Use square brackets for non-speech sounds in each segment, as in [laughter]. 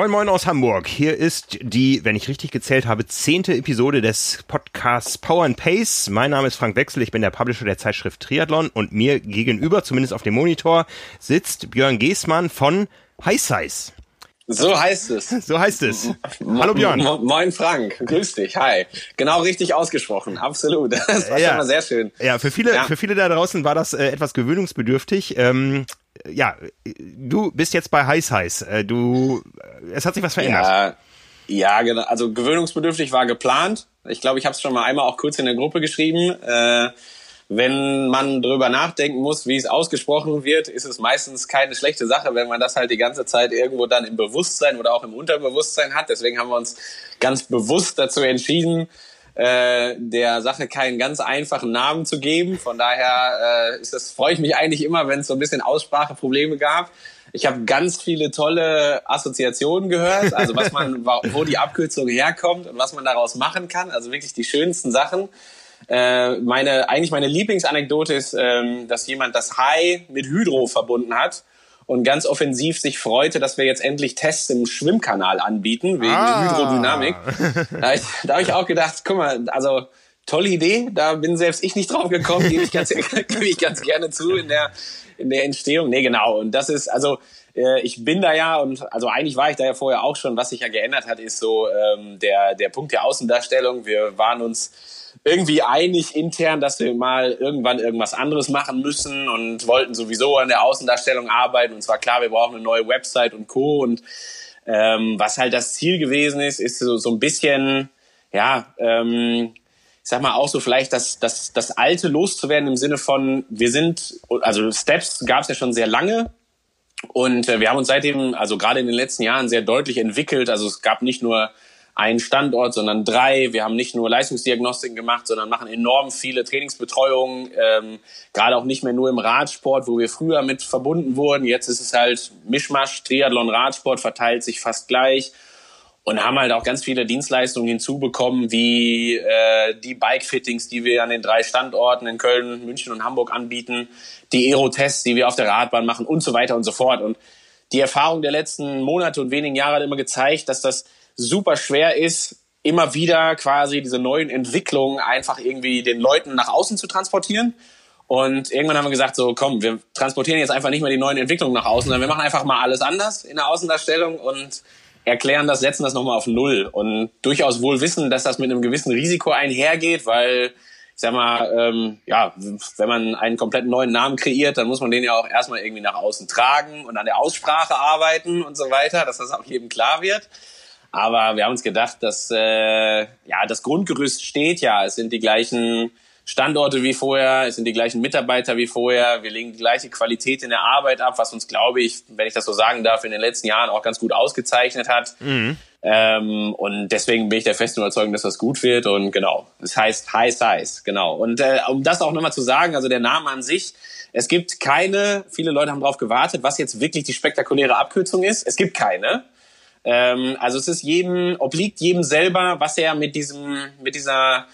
Moin Moin aus Hamburg. Hier ist die, wenn ich richtig gezählt habe, zehnte Episode des Podcasts Power and Pace. Mein Name ist Frank Wechsel, ich bin der Publisher der Zeitschrift Triathlon und mir gegenüber, zumindest auf dem Monitor, sitzt Björn Geßmann von High Size. So heißt es. [laughs] So heißt es. Hallo Björn. Moin Frank, grüß dich, hi. Genau richtig ausgesprochen, absolut. [laughs] Das war ja. schon mal sehr schön. Ja, für viele, ja. für viele da draußen war das äh, etwas gewöhnungsbedürftig. Ähm, ja, du bist jetzt bei Heiß Heiß. Äh, du, es hat sich was verändert. Ja, ja genau. Also gewöhnungsbedürftig war geplant. Ich glaube, ich habe es schon mal einmal auch kurz in der Gruppe geschrieben. Äh, wenn man drüber nachdenken muss, wie es ausgesprochen wird, ist es meistens keine schlechte Sache, wenn man das halt die ganze Zeit irgendwo dann im Bewusstsein oder auch im Unterbewusstsein hat. Deswegen haben wir uns ganz bewusst dazu entschieden, äh, der Sache keinen ganz einfachen Namen zu geben. Von daher äh, ist das, freue ich mich eigentlich immer, wenn es so ein bisschen Ausspracheprobleme gab. Ich habe ganz viele tolle Assoziationen gehört, also was man, [laughs] wo die Abkürzung herkommt und was man daraus machen kann. Also wirklich die schönsten Sachen. Äh, meine, eigentlich meine Lieblingsanekdote ist, ähm, dass jemand das Hai mit Hydro verbunden hat und ganz offensiv sich freute, dass wir jetzt endlich Tests im Schwimmkanal anbieten, wegen ah. Hydrodynamik. Da habe ich, da hab ich auch gedacht, guck mal, also tolle Idee, da bin selbst ich nicht drauf gekommen, gebe ich ganz, [laughs] gebe ich ganz gerne zu in der, in der Entstehung. Nee, genau. Und das ist, also äh, ich bin da ja und also eigentlich war ich da ja vorher auch schon. Was sich ja geändert hat, ist so ähm, der der Punkt der Außendarstellung. Wir waren uns irgendwie einig intern, dass wir mal irgendwann irgendwas anderes machen müssen und wollten sowieso an der Außendarstellung arbeiten. Und zwar klar, wir brauchen eine neue Website und Co. Und ähm, was halt das Ziel gewesen ist, ist so, so ein bisschen, ja, ähm, ich sag mal auch so vielleicht das, das, das Alte loszuwerden im Sinne von, wir sind, also Steps gab es ja schon sehr lange, und äh, wir haben uns seitdem, also gerade in den letzten Jahren, sehr deutlich entwickelt. Also es gab nicht nur einen Standort, sondern drei. Wir haben nicht nur Leistungsdiagnostiken gemacht, sondern machen enorm viele Trainingsbetreuungen, ähm, gerade auch nicht mehr nur im Radsport, wo wir früher mit verbunden wurden. Jetzt ist es halt Mischmasch, Triathlon, Radsport verteilt sich fast gleich und haben halt auch ganz viele Dienstleistungen hinzubekommen, wie äh, die Bike-Fittings, die wir an den drei Standorten in Köln, München und Hamburg anbieten, die Aero-Tests, die wir auf der Radbahn machen und so weiter und so fort. Und die Erfahrung der letzten Monate und wenigen Jahre hat immer gezeigt, dass das super schwer ist, immer wieder quasi diese neuen Entwicklungen einfach irgendwie den Leuten nach außen zu transportieren. Und irgendwann haben wir gesagt, so komm, wir transportieren jetzt einfach nicht mehr die neuen Entwicklungen nach außen, sondern wir machen einfach mal alles anders in der Außendarstellung und erklären das, setzen das nochmal auf Null. Und durchaus wohl wissen, dass das mit einem gewissen Risiko einhergeht, weil sag mal, ähm, ja, wenn man einen komplett neuen Namen kreiert, dann muss man den ja auch erstmal irgendwie nach außen tragen und an der Aussprache arbeiten und so weiter, dass das auch jedem klar wird. Aber wir haben uns gedacht, dass äh, ja das Grundgerüst steht ja. Es sind die gleichen Standorte wie vorher, es sind die gleichen Mitarbeiter wie vorher. Wir legen die gleiche Qualität in der Arbeit ab, was uns, glaube ich, wenn ich das so sagen darf, in den letzten Jahren auch ganz gut ausgezeichnet hat. Mhm. Ähm, und deswegen bin ich der festen Überzeugung, dass das gut wird. Und genau, es heißt High Size, genau. Und äh, um das auch nochmal zu sagen, also der Name an sich, es gibt keine, viele Leute haben darauf gewartet, was jetzt wirklich die spektakuläre Abkürzung ist. Es gibt keine. Ähm, also es ist jedem, obliegt jedem selber, was er mit diesem, mit dieser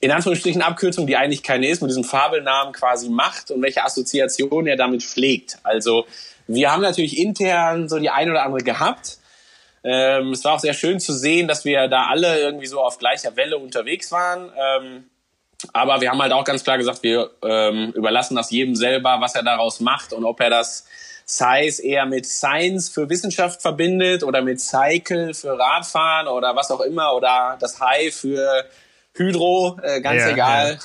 in Anführungsstrichen Abkürzung, die eigentlich keine ist, mit diesem Fabelnamen quasi macht und welche Assoziation er damit pflegt. Also wir haben natürlich intern so die ein oder andere gehabt. Ähm, es war auch sehr schön zu sehen, dass wir da alle irgendwie so auf gleicher Welle unterwegs waren. Ähm, aber wir haben halt auch ganz klar gesagt, wir ähm, überlassen das jedem selber, was er daraus macht und ob er das Science eher mit Science für Wissenschaft verbindet oder mit Cycle für Radfahren oder was auch immer oder das High für Hydro, äh, ganz ja, egal.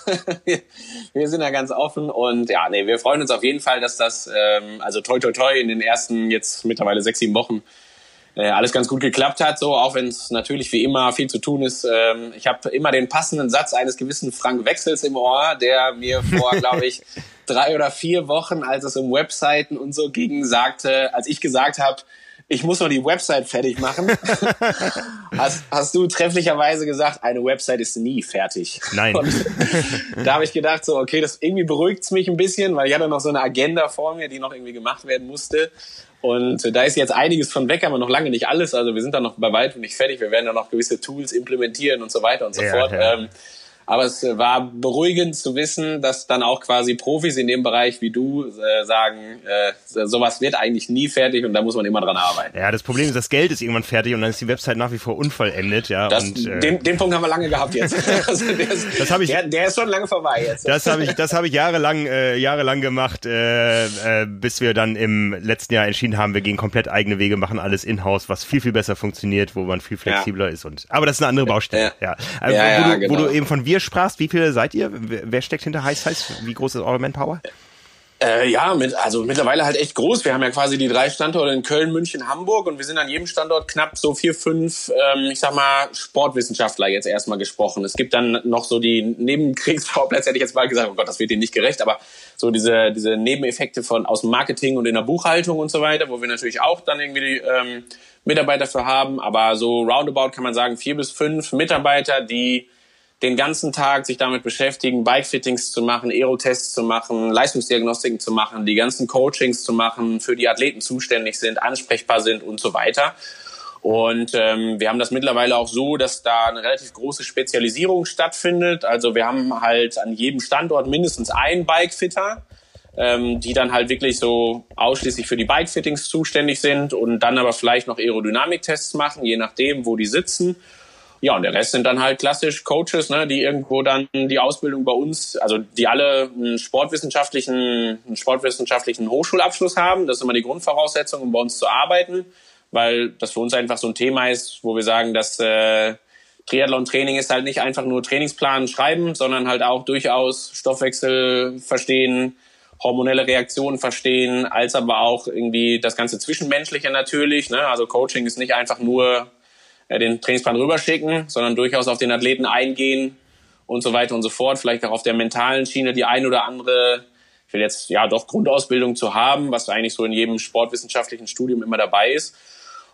Ja. [laughs] wir sind da ganz offen und ja, nee, wir freuen uns auf jeden Fall, dass das, ähm, also toi toi toi in den ersten jetzt mittlerweile sechs, sieben Wochen äh, alles ganz gut geklappt hat, so auch wenn es natürlich wie immer viel zu tun ist. Ähm, ich habe immer den passenden Satz eines gewissen Frank Wechsels im Ohr, der mir vor, [laughs] glaube ich, drei oder vier Wochen, als es um Webseiten und so ging, sagte, als ich gesagt habe, ich muss noch die Website fertig machen. [laughs] hast, hast du trefflicherweise gesagt, eine Website ist nie fertig. Nein. Und [laughs] da habe ich gedacht, so, okay, das irgendwie beruhigt mich ein bisschen, weil ich hatte noch so eine Agenda vor mir, die noch irgendwie gemacht werden musste. Und da ist jetzt einiges von weg, aber noch lange nicht alles. Also wir sind da noch bei weitem nicht fertig. Wir werden da noch gewisse Tools implementieren und so weiter und so ja, fort. Ja. Ähm, Aber es war beruhigend zu wissen, dass dann auch quasi Profis in dem Bereich wie du äh, sagen, äh, sowas wird eigentlich nie fertig und da muss man immer dran arbeiten. Ja, das Problem ist, das Geld ist irgendwann fertig und dann ist die Website nach wie vor unvollendet. Ja, das, und, äh, den, den Punkt haben wir lange gehabt jetzt. [laughs] also der, ist, das hab ich, der, der ist schon lange vorbei jetzt. Das habe ich, das habe ich jahrelang, äh, jahrelang gemacht, äh, äh, bis wir dann im letzten Jahr entschieden haben, wir gehen komplett eigene Wege, machen alles in-house, was viel viel besser funktioniert, wo man viel flexibler ja. ist und. Aber das ist eine andere Baustelle. Ja. ja. Also, ja, wo, du, genau. wo du eben von wir sprachst, wie viele seid ihr? Wer steckt hinter Heiß Heiß? Wie groß ist eure Manpower? Äh, ja, mit, also mittlerweile halt echt groß. Wir haben ja quasi die drei Standorte in Köln, München, Hamburg und wir sind an jedem Standort knapp so vier, fünf, ähm, ich sag mal, Sportwissenschaftler jetzt erstmal gesprochen. Es gibt dann noch so die Nebenkriegsschauplätze, [laughs] hätte ich jetzt mal gesagt, oh Gott, das wird denen nicht gerecht, aber so diese, diese Nebeneffekte von aus dem Marketing und in der Buchhaltung und so weiter, wo wir natürlich auch dann irgendwie die, ähm, Mitarbeiter für haben. Aber so roundabout kann man sagen, vier bis fünf Mitarbeiter, die den ganzen Tag sich damit beschäftigen, Bike-Fittings zu machen, Aerotests zu machen, Leistungsdiagnostiken zu machen, die ganzen Coachings zu machen, für die Athleten zuständig sind, ansprechbar sind und so weiter. Und ähm, wir haben das mittlerweile auch so, dass da eine relativ große Spezialisierung stattfindet. Also wir haben halt an jedem Standort mindestens einen Bike-Fitter, ähm, die dann halt wirklich so ausschließlich für die Bike-Fittings zuständig sind und dann aber vielleicht noch Aerodynamiktests machen, je nachdem, wo die sitzen. Ja, und der Rest sind dann halt klassisch Coaches, ne, die irgendwo dann die Ausbildung bei uns, also die alle einen sportwissenschaftlichen, einen sportwissenschaftlichen Hochschulabschluss haben. Das ist immer die Grundvoraussetzung, um bei uns zu arbeiten, weil das für uns einfach so ein Thema ist, wo wir sagen, dass äh, Triathlon-Training ist halt nicht einfach nur Trainingsplan schreiben, sondern halt auch durchaus Stoffwechsel verstehen, hormonelle Reaktionen verstehen, als aber auch irgendwie das ganze Zwischenmenschliche natürlich. Ne? Also Coaching ist nicht einfach nur den Trainingsplan rüberschicken, sondern durchaus auf den Athleten eingehen und so weiter und so fort. Vielleicht auch auf der mentalen Schiene die ein oder andere, ich will jetzt ja doch Grundausbildung zu haben, was eigentlich so in jedem sportwissenschaftlichen Studium immer dabei ist.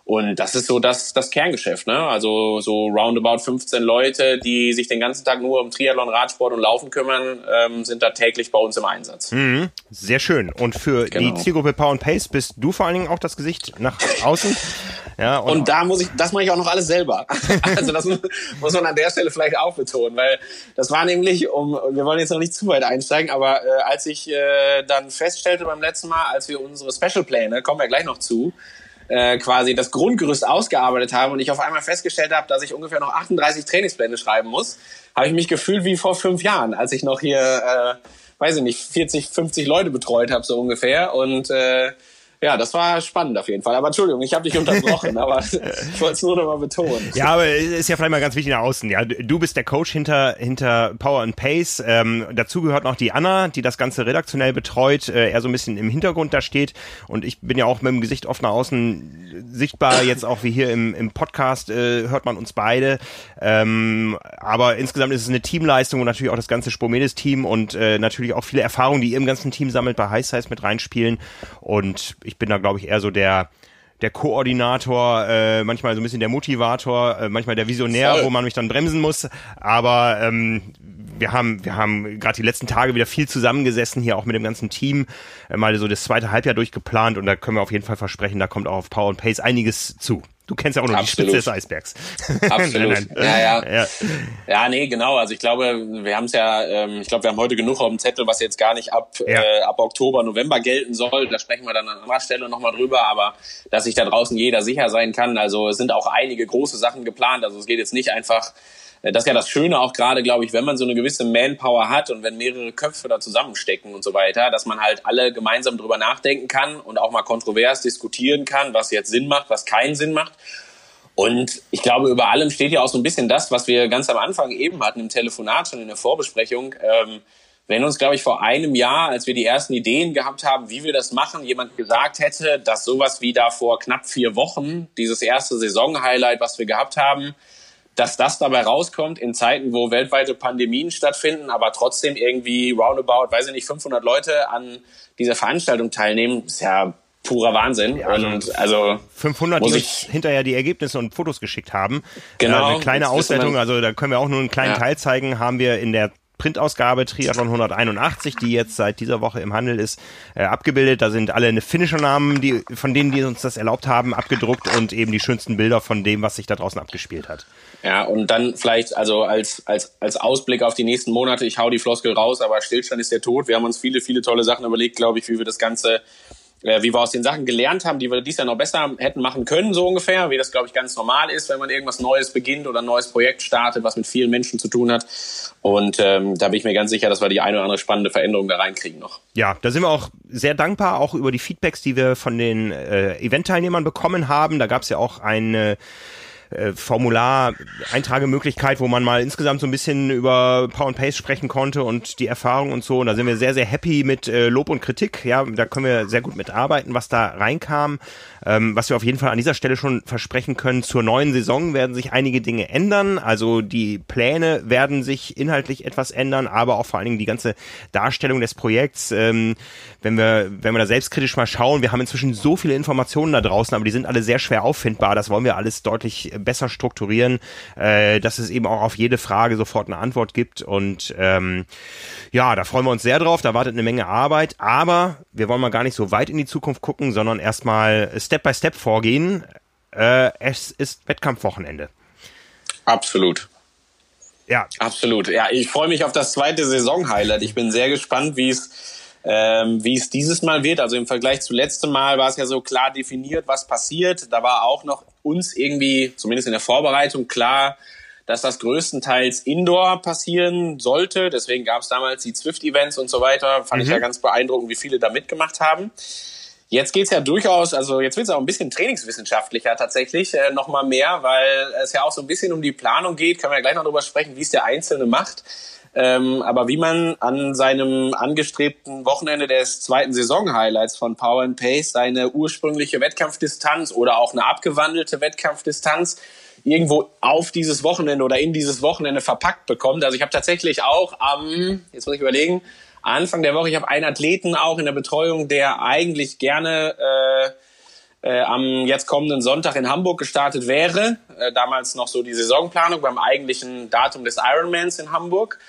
Und das ist so das, das Kerngeschäft, ne? Also so roundabout 15 Leute, die sich den ganzen Tag nur um Triathlon, Radsport und Laufen kümmern, ähm, sind da täglich bei uns im Einsatz. Mhm, sehr schön. Und für genau. die Zielgruppe Power and Pace bist du vor allen Dingen auch das Gesicht nach außen. Ja, und, und da muss ich, das mache ich auch noch alles selber. [laughs] also das muss man an der Stelle vielleicht auch betonen, weil das war nämlich, um, wir wollen jetzt noch nicht zu weit einsteigen, aber äh, als ich äh, dann feststellte beim letzten Mal, als wir unsere Special-Pläne, kommen wir gleich noch zu, äh, quasi das Grundgerüst ausgearbeitet habe und ich auf einmal festgestellt habe, dass ich ungefähr noch 38 Trainingspläne schreiben muss, habe ich mich gefühlt wie vor fünf Jahren, als ich noch hier, äh, weiß ich nicht, 40, 50 Leute betreut habe so ungefähr und äh, ja, das war spannend auf jeden Fall. Aber Entschuldigung, ich habe dich unterbrochen, [laughs] aber ich wollte es nur noch mal betonen. Ja, aber es ist ja vielleicht mal ganz wichtig nach außen. Ja, du bist der Coach hinter hinter Power and Pace. Ähm, dazu gehört noch die Anna, die das Ganze redaktionell betreut, äh, eher so ein bisschen im Hintergrund da steht. Und ich bin ja auch mit dem Gesicht oft nach außen sichtbar. Jetzt auch wie hier im, im Podcast äh, hört man uns beide. Ähm, aber insgesamt ist es eine Teamleistung und natürlich auch das ganze Spomedes-Team und äh, natürlich auch viele Erfahrungen, die ihr im ganzen Team sammelt, bei High Size mit reinspielen. Und ich ich bin da, glaube ich, eher so der der Koordinator, äh, manchmal so ein bisschen der Motivator, äh, manchmal der Visionär, Voll. wo man mich dann bremsen muss. Aber ähm, wir haben, wir haben gerade die letzten Tage wieder viel zusammengesessen, hier auch mit dem ganzen Team, äh, mal so das zweite Halbjahr durchgeplant und da können wir auf jeden Fall versprechen, da kommt auch auf Power and Pace einiges zu. Du kennst ja auch noch Absolut. die Spitze des Eisbergs. [laughs] Absolut. nein, nein. Ja, ja, ja. Ja, nee, genau. Also ich glaube, wir haben es ja, ähm, ich glaube, wir haben heute genug auf dem Zettel, was jetzt gar nicht ab, ja. äh, ab Oktober, November gelten soll. Da sprechen wir dann an anderer Stelle nochmal drüber, aber dass sich da draußen jeder sicher sein kann. Also es sind auch einige große Sachen geplant. Also es geht jetzt nicht einfach das ist ja das Schöne auch gerade, glaube ich, wenn man so eine gewisse Manpower hat und wenn mehrere Köpfe da zusammenstecken und so weiter, dass man halt alle gemeinsam drüber nachdenken kann und auch mal kontrovers diskutieren kann, was jetzt Sinn macht, was keinen Sinn macht. Und ich glaube, über allem steht ja auch so ein bisschen das, was wir ganz am Anfang eben hatten im Telefonat schon in der Vorbesprechung. Ähm, wenn uns, glaube ich, vor einem Jahr, als wir die ersten Ideen gehabt haben, wie wir das machen, jemand gesagt hätte, dass sowas wie da vor knapp vier Wochen, dieses erste Saison-Highlight, was wir gehabt haben, dass das dabei rauskommt in Zeiten, wo weltweite Pandemien stattfinden, aber trotzdem irgendwie roundabout, weiß ich nicht, 500 Leute an dieser Veranstaltung teilnehmen, ist ja purer Wahnsinn. Ja, und also 500, die uns hinterher die Ergebnisse und Fotos geschickt haben. Genau. Äh, eine kleine Auswertung, also da können wir auch nur einen kleinen ja. Teil zeigen, haben wir in der Printausgabe Triathlon 181, die jetzt seit dieser Woche im Handel ist, äh, abgebildet. Da sind alle Finisher-Namen, die, von denen, die uns das erlaubt haben, abgedruckt und eben die schönsten Bilder von dem, was sich da draußen abgespielt hat. Ja, und dann vielleicht, also als, als, als Ausblick auf die nächsten Monate, ich hau die Floskel raus, aber Stillstand ist der Tod. Wir haben uns viele, viele tolle Sachen überlegt, glaube ich, wie wir das Ganze wie wir aus den Sachen gelernt haben, die wir dies Jahr noch besser hätten machen können, so ungefähr, wie das, glaube ich, ganz normal ist, wenn man irgendwas Neues beginnt oder ein neues Projekt startet, was mit vielen Menschen zu tun hat. Und ähm, da bin ich mir ganz sicher, dass wir die eine oder andere spannende Veränderung da reinkriegen noch. Ja, da sind wir auch sehr dankbar, auch über die Feedbacks, die wir von den äh, Event-Teilnehmern bekommen haben. Da gab es ja auch eine äh, Formular-Eintragemöglichkeit, wo man mal insgesamt so ein bisschen über Power and Pace sprechen konnte und die Erfahrung und so. Und da sind wir sehr, sehr happy mit äh, Lob und Kritik. Ja, da können wir sehr gut mitarbeiten, was da reinkam. Ähm, was wir auf jeden Fall an dieser Stelle schon versprechen können, zur neuen Saison werden sich einige Dinge ändern. Also die Pläne werden sich inhaltlich etwas ändern, aber auch vor allen Dingen die ganze Darstellung des Projekts. Ähm, wenn wir, wenn wir da selbstkritisch mal schauen, wir haben inzwischen so viele Informationen da draußen, aber die sind alle sehr schwer auffindbar. Das wollen wir alles deutlich besser strukturieren, äh, dass es eben auch auf jede Frage sofort eine Antwort gibt. Und ähm, ja, da freuen wir uns sehr drauf. Da wartet eine Menge Arbeit, aber wir wollen mal gar nicht so weit in die Zukunft gucken, sondern erstmal Step by Step vorgehen. Äh, es ist Wettkampfwochenende. Absolut. Ja. Absolut. Ja, ich freue mich auf das zweite Saison-Highlight. Ich bin sehr gespannt, wie es ähm, wie es dieses Mal wird. Also im Vergleich zu letztem Mal war es ja so klar definiert, was passiert. Da war auch noch uns irgendwie, zumindest in der Vorbereitung, klar, dass das größtenteils Indoor passieren sollte. Deswegen gab es damals die Zwift-Events und so weiter. Fand mhm. ich ja ganz beeindruckend, wie viele da mitgemacht haben. Jetzt geht's ja durchaus, also jetzt wird's auch ein bisschen trainingswissenschaftlicher tatsächlich, äh, nochmal mehr, weil es ja auch so ein bisschen um die Planung geht. Können wir ja gleich noch drüber sprechen, wie es der Einzelne macht. Ähm, aber wie man an seinem angestrebten Wochenende des zweiten Saison-Highlights von Power and Pace seine ursprüngliche Wettkampfdistanz oder auch eine abgewandelte Wettkampfdistanz irgendwo auf dieses Wochenende oder in dieses Wochenende verpackt bekommt. Also ich habe tatsächlich auch am, jetzt muss ich überlegen, Anfang der Woche, ich habe einen Athleten auch in der Betreuung, der eigentlich gerne äh, äh, am jetzt kommenden Sonntag in Hamburg gestartet wäre. Äh, damals noch so die Saisonplanung beim eigentlichen Datum des Ironmans in Hamburg.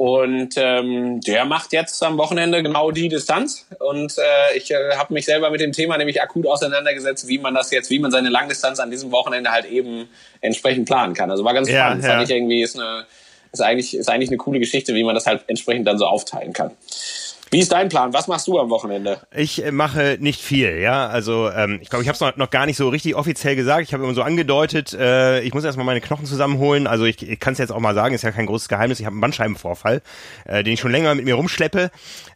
Und ähm, der macht jetzt am Wochenende genau die Distanz. Und äh, ich äh, habe mich selber mit dem Thema nämlich akut auseinandergesetzt, wie man das jetzt, wie man seine Langdistanz an diesem Wochenende halt eben entsprechend planen kann. Also war ganz ja, spannend. Ja. Fand ich irgendwie ist eine ist eigentlich ist eigentlich eine coole Geschichte, wie man das halt entsprechend dann so aufteilen kann. Wie ist dein Plan? Was machst du am Wochenende? Ich äh, mache nicht viel, ja. Also ähm, ich glaube, ich habe es noch, noch gar nicht so richtig offiziell gesagt. Ich habe immer so angedeutet, äh, ich muss erstmal meine Knochen zusammenholen. Also ich, ich kann es jetzt auch mal sagen, ist ja kein großes Geheimnis. Ich habe einen Bandscheibenvorfall, äh, den ich schon länger mit mir rumschleppe.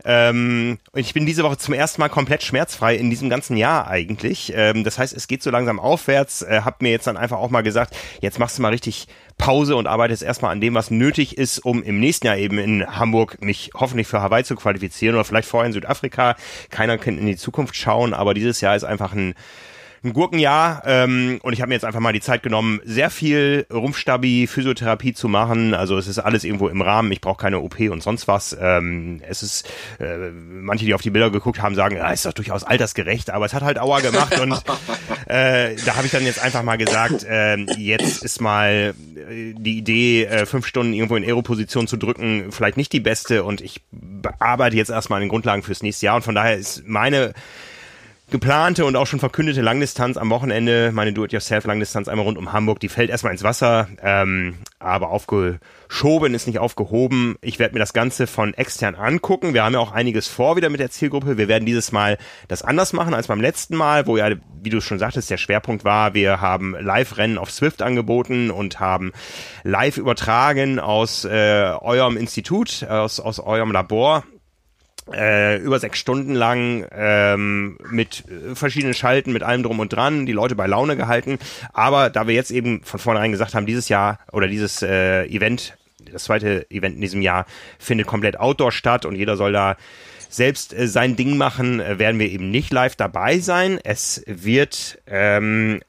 Ähm, und ich bin diese Woche zum ersten Mal komplett schmerzfrei in diesem ganzen Jahr eigentlich. Ähm, das heißt, es geht so langsam aufwärts. Äh, hab mir jetzt dann einfach auch mal gesagt, jetzt machst du mal richtig Pause und arbeite jetzt erstmal an dem, was nötig ist, um im nächsten Jahr eben in Hamburg mich hoffentlich für Hawaii zu qualifizieren oder vielleicht vorher in Südafrika. Keiner kann in die Zukunft schauen, aber dieses Jahr ist einfach ein ein Gurkenjahr ähm, und ich habe mir jetzt einfach mal die Zeit genommen, sehr viel Rumpfstabi, Physiotherapie zu machen. Also es ist alles irgendwo im Rahmen. Ich brauche keine OP und sonst was. Ähm, es ist äh, manche, die auf die Bilder geguckt haben, sagen, ja, ist doch durchaus altersgerecht, aber es hat halt Aua gemacht und [laughs] äh, da habe ich dann jetzt einfach mal gesagt, äh, jetzt ist mal äh, die Idee, äh, fünf Stunden irgendwo in Aeroposition zu drücken, vielleicht nicht die beste und ich bearbeite jetzt erstmal an den Grundlagen fürs nächste Jahr und von daher ist meine geplante und auch schon verkündete Langdistanz am Wochenende, meine Do-it-yourself-Langdistanz einmal rund um Hamburg, die fällt erstmal ins Wasser, ähm, aber aufgeschoben ist nicht aufgehoben. Ich werde mir das Ganze von extern angucken. Wir haben ja auch einiges vor wieder mit der Zielgruppe. Wir werden dieses Mal das anders machen als beim letzten Mal, wo ja, wie du schon sagtest, der Schwerpunkt war, wir haben Live-Rennen auf Swift angeboten und haben live übertragen aus äh, eurem Institut, aus, aus eurem Labor äh, über sechs Stunden lang ähm, mit äh, verschiedenen Schalten, mit allem drum und dran, die Leute bei Laune gehalten. Aber da wir jetzt eben von vornherein gesagt haben, dieses Jahr oder dieses äh, Event, das zweite Event in diesem Jahr findet komplett outdoor statt und jeder soll da selbst äh, sein Ding machen, äh, werden wir eben nicht live dabei sein. Es wird ähm,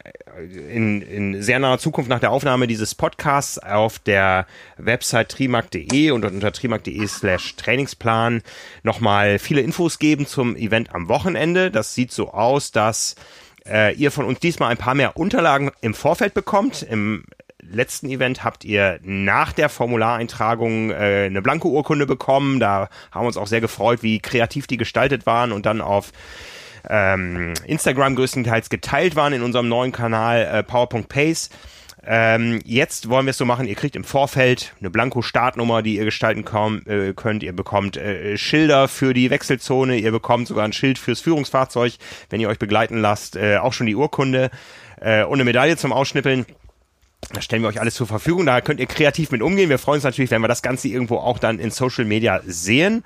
in, in sehr naher Zukunft nach der Aufnahme dieses Podcasts auf der Website trimark.de und unter trimark.de slash Trainingsplan nochmal viele Infos geben zum Event am Wochenende. Das sieht so aus, dass äh, ihr von uns diesmal ein paar mehr Unterlagen im Vorfeld bekommt. Im letzten Event habt ihr nach der Formulareintragung äh, eine blanke Urkunde bekommen. Da haben wir uns auch sehr gefreut, wie kreativ die gestaltet waren und dann auf ähm, Instagram größtenteils geteilt waren in unserem neuen Kanal äh, Power.pace. Ähm, jetzt wollen wir es so machen, ihr kriegt im Vorfeld eine Blanko-Startnummer, die ihr gestalten äh, könnt. Ihr bekommt äh, Schilder für die Wechselzone, ihr bekommt sogar ein Schild fürs Führungsfahrzeug, wenn ihr euch begleiten lasst, äh, auch schon die Urkunde äh, und eine Medaille zum Ausschnippeln. Da stellen wir euch alles zur Verfügung. Da könnt ihr kreativ mit umgehen. Wir freuen uns natürlich, wenn wir das Ganze irgendwo auch dann in Social Media sehen.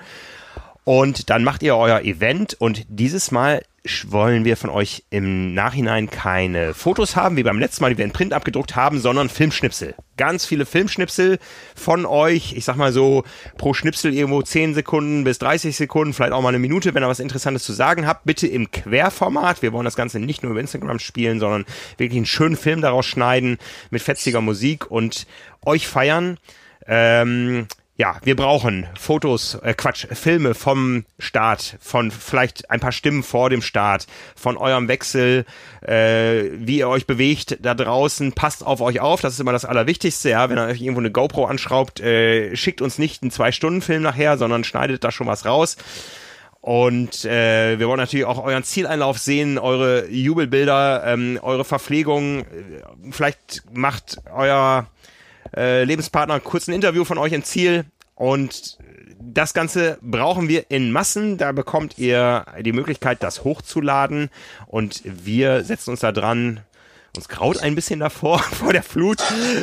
Und dann macht ihr euer Event und dieses Mal wollen wir von euch im Nachhinein keine Fotos haben, wie beim letzten Mal, die wir in Print abgedruckt haben, sondern Filmschnipsel. Ganz viele Filmschnipsel von euch. Ich sag mal so, pro Schnipsel irgendwo 10 Sekunden bis 30 Sekunden, vielleicht auch mal eine Minute, wenn ihr was Interessantes zu sagen habt. Bitte im Querformat. Wir wollen das Ganze nicht nur über Instagram spielen, sondern wirklich einen schönen Film daraus schneiden mit fetziger Musik und euch feiern. Ähm, ja, wir brauchen Fotos, äh Quatsch, Filme vom Start, von vielleicht ein paar Stimmen vor dem Start, von eurem Wechsel, äh, wie ihr euch bewegt da draußen. Passt auf euch auf, das ist immer das Allerwichtigste. Ja, wenn ihr euch irgendwo eine GoPro anschraubt, äh, schickt uns nicht einen Zwei-Stunden-Film nachher, sondern schneidet da schon was raus. Und äh, wir wollen natürlich auch euren Zieleinlauf sehen, eure Jubelbilder, ähm, eure Verpflegung. Vielleicht macht euer äh, Lebenspartner kurz ein Interview von euch im Ziel und das Ganze brauchen wir in Massen. Da bekommt ihr die Möglichkeit, das hochzuladen und wir setzen uns da dran. Uns graut ein bisschen davor, [laughs] vor der Flut,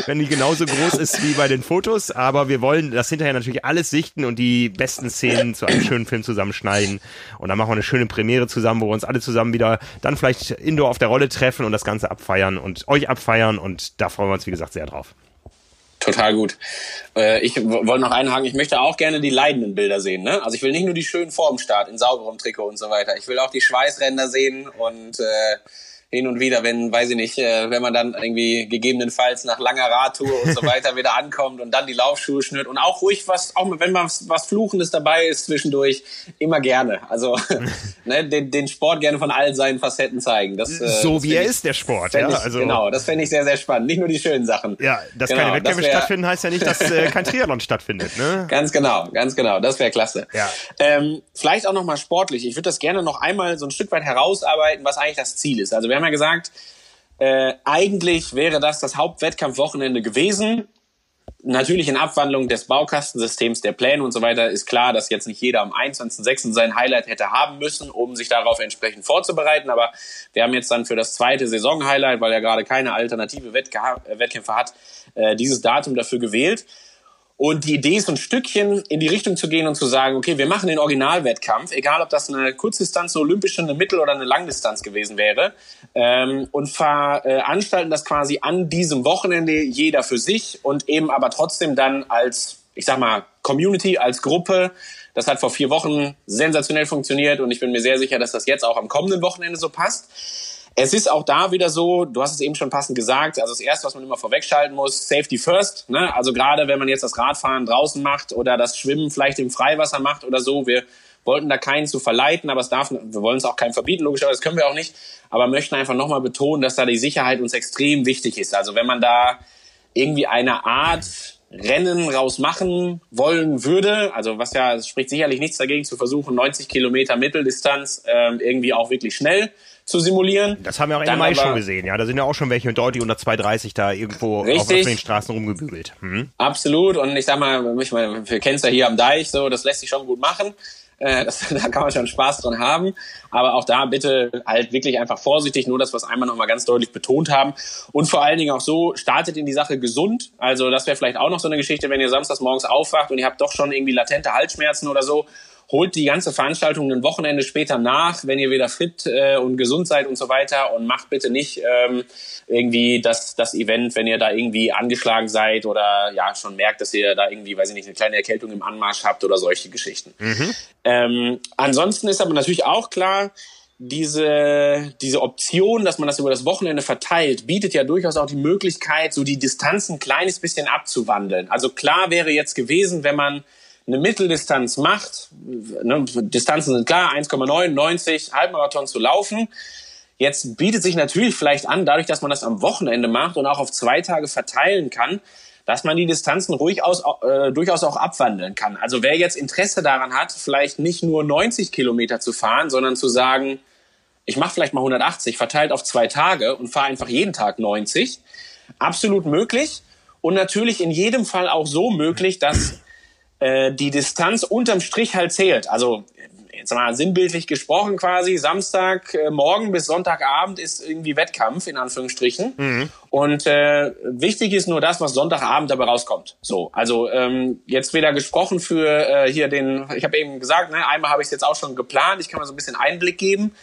wenn die genauso groß ist wie bei den Fotos. Aber wir wollen das hinterher natürlich alles sichten und die besten Szenen zu einem schönen Film zusammenschneiden. Und dann machen wir eine schöne Premiere zusammen, wo wir uns alle zusammen wieder dann vielleicht indoor auf der Rolle treffen und das Ganze abfeiern und euch abfeiern. Und da freuen wir uns, wie gesagt, sehr drauf. Total gut. Äh, ich wollte noch einhaken, ich möchte auch gerne die leidenden Bilder sehen. Ne? Also ich will nicht nur die schönen vorm Start in sauberem Trikot und so weiter. Ich will auch die Schweißränder sehen und äh, hin und wieder, wenn, weiß ich nicht, äh, wenn man dann irgendwie gegebenenfalls nach langer Radtour und so [laughs] weiter wieder ankommt und dann die Laufschuhe schnürt und auch ruhig was, auch wenn man was, was Fluchendes dabei ist zwischendurch, immer gerne. Also [laughs] ne, den, den Sport gerne von all seinen Facetten zeigen. Das, äh, so das wie er ich, ist, der Sport. Ja, ich, also, genau, das fände ich sehr, sehr spannend. Nicht nur die schönen Sachen. Ja, dass genau, keine Wettkämpfe stattfinden, heißt ja nicht, dass äh, kein Triathlon stattfindet. Ne? [laughs] Ganz genau, ganz genau. Das wäre klasse. Ja. Ähm, vielleicht auch nochmal sportlich. Ich würde das gerne noch einmal so ein Stück weit herausarbeiten, was eigentlich das Ziel ist. Also wir haben ja gesagt, äh, eigentlich wäre das das Hauptwettkampfwochenende gewesen. Natürlich in Abwandlung des Baukastensystems, der Pläne und so weiter ist klar, dass jetzt nicht jeder am 21.06. sein Highlight hätte haben müssen, um sich darauf entsprechend vorzubereiten. Aber wir haben jetzt dann für das zweite Saison-Highlight, weil er gerade keine alternative Wettkämpfe hat, äh, dieses Datum dafür gewählt. Und die Idee ist, ein Stückchen in die Richtung zu gehen und zu sagen, okay, wir machen den Originalwettkampf, egal ob das eine Kurzdistanz, eine olympische, eine Mittel- oder eine Langdistanz gewesen wäre, ähm, und veranstalten das quasi an diesem Wochenende jeder für sich und eben aber trotzdem dann als, ich sag mal, Community, als Gruppe. Das hat vor vier Wochen sensationell funktioniert und ich bin mir sehr sicher, dass das jetzt auch am kommenden Wochenende so passt. Es ist auch da wieder so, du hast es eben schon passend gesagt, also das Erste, was man immer vorwegschalten muss, Safety first. Ne? Also gerade wenn man jetzt das Radfahren draußen macht oder das Schwimmen vielleicht im Freiwasser macht oder so, wir wollten da keinen zu verleiten, aber es darf, wir wollen es auch keinem verbieten, logischerweise, das können wir auch nicht, aber möchten einfach nochmal betonen, dass da die Sicherheit uns extrem wichtig ist. Also wenn man da irgendwie eine Art Rennen rausmachen wollen würde, also was ja, es spricht sicherlich nichts dagegen zu versuchen, 90 Kilometer Mitteldistanz ähm, irgendwie auch wirklich schnell zu simulieren. Das haben wir auch Ende Mai schon gesehen, ja. Da sind ja auch schon welche deutlich unter 2,30 da irgendwo richtig. auf den Straßen rumgebügelt. Mhm. Absolut. Und ich sag mal, ich meine, wir kennen es ja hier am Deich, so, das lässt sich schon gut machen. Äh, [laughs] das, da kann man schon Spaß dran haben. Aber auch da bitte halt wirklich einfach vorsichtig, nur das, was einmal nochmal ganz deutlich betont haben. Und vor allen Dingen auch so, startet in die Sache gesund. Also das wäre vielleicht auch noch so eine Geschichte, wenn ihr samstags morgens aufwacht und ihr habt doch schon irgendwie latente Halsschmerzen oder so holt die ganze Veranstaltung ein Wochenende später nach, wenn ihr wieder fit äh, und gesund seid und so weiter und macht bitte nicht ähm, irgendwie das, das Event, wenn ihr da irgendwie angeschlagen seid oder ja schon merkt, dass ihr da irgendwie, weiß ich nicht, eine kleine Erkältung im Anmarsch habt oder solche Geschichten. Mhm. Ähm, ansonsten ist aber natürlich auch klar, diese, diese Option, dass man das über das Wochenende verteilt, bietet ja durchaus auch die Möglichkeit, so die Distanzen ein kleines bisschen abzuwandeln. Also klar wäre jetzt gewesen, wenn man eine Mitteldistanz macht, ne, Distanzen sind klar, 1,9, 90, Halbmarathon zu laufen, Jetzt bietet sich natürlich vielleicht an, dadurch, dass man das am Wochenende macht und auch auf zwei Tage verteilen kann, dass man die Distanzen ruhig aus, äh, durchaus auch abwandeln kann. Also wer jetzt Interesse daran hat, vielleicht nicht nur 90 Kilometer zu fahren, sondern zu sagen, ich mache vielleicht mal 180, verteilt auf zwei Tage und fahre einfach jeden Tag 90, absolut möglich. Und natürlich in jedem Fall auch so möglich, dass äh, die Distanz unterm Strich halt zählt. Also jetzt mal sinnbildlich gesprochen quasi, Samstag äh, bis Sonntagabend ist irgendwie Wettkampf, in Anführungsstrichen. Mhm. Und äh, wichtig ist nur das, was Sonntagabend dabei rauskommt. So, also ähm, jetzt wieder gesprochen für äh, hier den, ich habe eben gesagt, ne, einmal habe ich es jetzt auch schon geplant, ich kann mal so ein bisschen Einblick geben.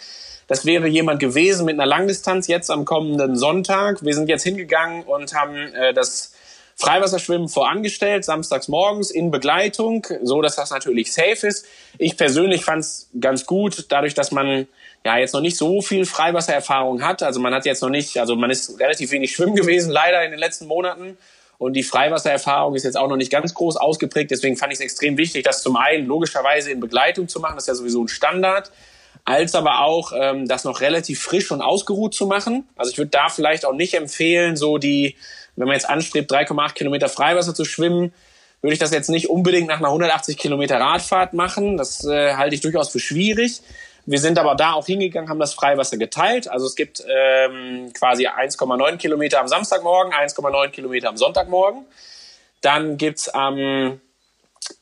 Das wäre jemand gewesen mit einer Langdistanz jetzt am kommenden Sonntag. Wir sind jetzt hingegangen und haben äh, das Freiwasserschwimmen vorangestellt, samstags morgens in Begleitung, so dass das natürlich safe ist. Ich persönlich fand es ganz gut, dadurch, dass man ja jetzt noch nicht so viel Freiwassererfahrung hat. Also man hat jetzt noch nicht, also man ist relativ wenig schwimmen gewesen, leider in den letzten Monaten. Und die Freiwassererfahrung ist jetzt auch noch nicht ganz groß ausgeprägt. Deswegen fand ich es extrem wichtig, das zum einen logischerweise in Begleitung zu machen. Das ist ja sowieso ein Standard. Als aber auch ähm, das noch relativ frisch und ausgeruht zu machen. Also ich würde da vielleicht auch nicht empfehlen, so die wenn man jetzt anstrebt, 3,8 Kilometer Freiwasser zu schwimmen, würde ich das jetzt nicht unbedingt nach einer 180 Kilometer Radfahrt machen. Das äh, halte ich durchaus für schwierig. Wir sind aber da auch hingegangen, haben das Freiwasser geteilt. Also es gibt ähm, quasi 1,9 Kilometer am Samstagmorgen, 1,9 Kilometer am Sonntagmorgen. Dann gibt's am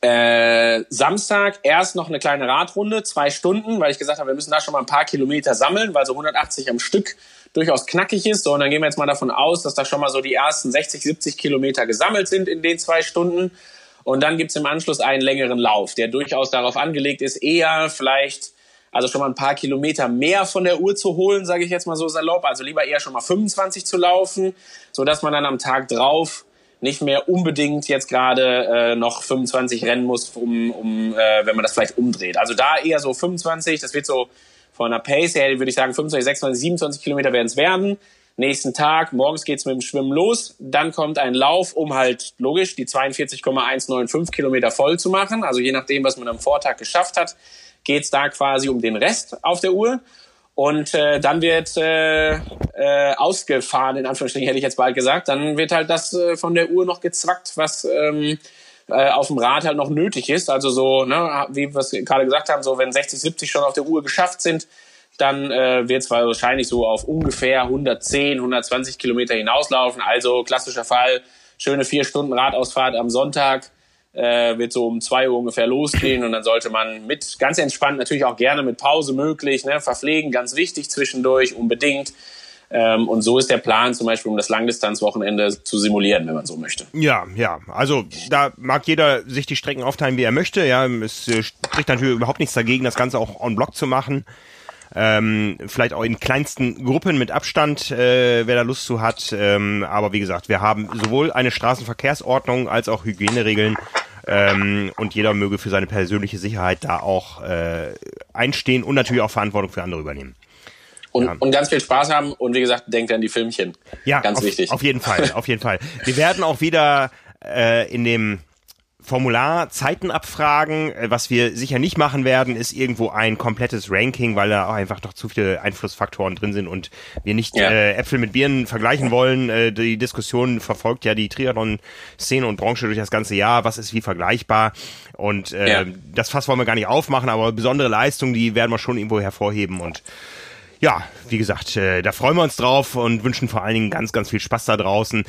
äh, Samstag erst noch eine kleine Radrunde, zwei Stunden, weil ich gesagt habe, wir müssen da schon mal ein paar Kilometer sammeln, weil so 180 am Stück durchaus knackig ist. So, und dann gehen wir jetzt mal davon aus, dass da schon mal so die ersten 60, 70 Kilometer gesammelt sind in den zwei Stunden. Und dann gibt's im Anschluss einen längeren Lauf, der durchaus darauf angelegt ist, eher vielleicht also schon mal ein paar Kilometer mehr von der Uhr zu holen, sage ich jetzt mal so salopp. Also lieber eher schon mal 25 zu laufen, so dass man dann am Tag drauf nicht mehr unbedingt jetzt gerade äh, noch 25 rennen muss, um, um äh, wenn man das vielleicht umdreht. Also da eher so 25, das wird so von der Pace her, würde ich sagen 25, 26, 27 Kilometer werden es werden. Nächsten Tag, morgens geht's mit dem Schwimmen los, dann kommt ein Lauf, um halt logisch die 42,195 Kilometer voll zu machen. Also je nachdem, was man am Vortag geschafft hat, geht's da quasi um den Rest auf der Uhr. Und äh, dann wird äh, äh, ausgefahren, in Anführungsstrichen hätte ich jetzt bald gesagt. Dann wird halt das äh, von der Uhr noch gezwackt, was ähm, äh, auf dem Rad halt noch nötig ist. Also so, ne, wie wir es gerade gesagt haben, so wenn 60, 70 schon auf der Uhr geschafft sind, dann äh, wird es wahrscheinlich so auf ungefähr 110, 120 Kilometer hinauslaufen. Also klassischer Fall, schöne vier Stunden Radausfahrt am Sonntag äh, wird so um zwei Uhr ungefähr losgehen und dann sollte man mit ganz entspannt natürlich auch gerne mit Pause möglich, ne, verpflegen, ganz wichtig zwischendurch, unbedingt. Ähm, und so ist der Plan zum Beispiel, um das Langdistanzwochenende zu simulieren, wenn man so möchte. Ja, ja. Also da mag jeder sich die Strecken aufteilen, wie er möchte. Ja, es äh, spricht natürlich überhaupt nichts dagegen, das Ganze auch on Block zu machen. Ähm, vielleicht auch in kleinsten Gruppen mit Abstand, äh, wer da Lust zu hat. Ähm, aber wie gesagt, wir haben sowohl eine Straßenverkehrsordnung als auch Hygieneregeln ähm, und jeder möge für seine persönliche Sicherheit da auch äh, einstehen und natürlich auch Verantwortung für andere übernehmen. Und, ja. und ganz viel Spaß haben und wie gesagt, denkt an die Filmchen. Ja, ganz auf, wichtig. Auf jeden Fall, auf jeden Fall. Wir werden auch wieder äh, in dem Formular Zeiten abfragen. Äh, was wir sicher nicht machen werden, ist irgendwo ein komplettes Ranking, weil da auch einfach noch zu viele Einflussfaktoren drin sind und wir nicht ja. äh, Äpfel mit Birnen vergleichen wollen. Äh, die Diskussion verfolgt ja die Triathlon-Szene und Branche durch das ganze Jahr. Was ist wie vergleichbar? Und äh, ja. das Fass wollen wir gar nicht aufmachen, aber besondere Leistungen, die werden wir schon irgendwo hervorheben und ja, wie gesagt, äh, da freuen wir uns drauf und wünschen vor allen Dingen ganz, ganz viel Spaß da draußen.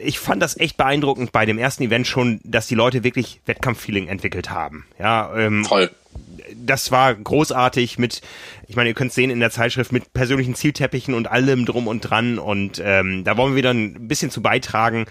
Ich fand das echt beeindruckend bei dem ersten Event schon, dass die Leute wirklich Wettkampffeeling entwickelt haben. Ja, ähm, Voll. Das war großartig mit, ich meine, ihr könnt sehen in der Zeitschrift mit persönlichen Zielteppichen und allem drum und dran und ähm, da wollen wir wieder ein bisschen zu beitragen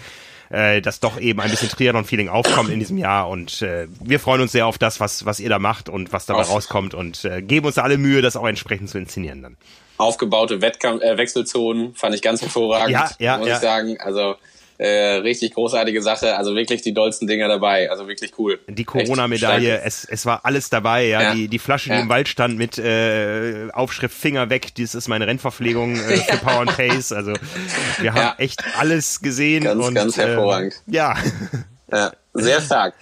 äh, dass doch eben ein bisschen Triathlon-Feeling aufkommt in diesem Jahr. Und äh, wir freuen uns sehr auf das, was, was ihr da macht und was dabei auf. rauskommt und äh, geben uns alle Mühe, das auch entsprechend zu inszenieren dann. Aufgebaute Wettkampf äh, Wechselzonen fand ich ganz hervorragend, ja, ja, muss ja. ich sagen. Also äh, richtig großartige Sache. Also wirklich die dollsten Dinger dabei. Also wirklich cool. Die Corona-Medaille, es, es war alles dabei. Ja, ja. Die, die Flasche, die ja. im Wald stand mit äh, Aufschrift Finger weg. Dies ist meine Rennverpflegung äh, [laughs] für Power and Pace. Also wir haben echt alles gesehen. Ganz, und, ganz hervorragend. Äh, ja. Ja. Sehr stark.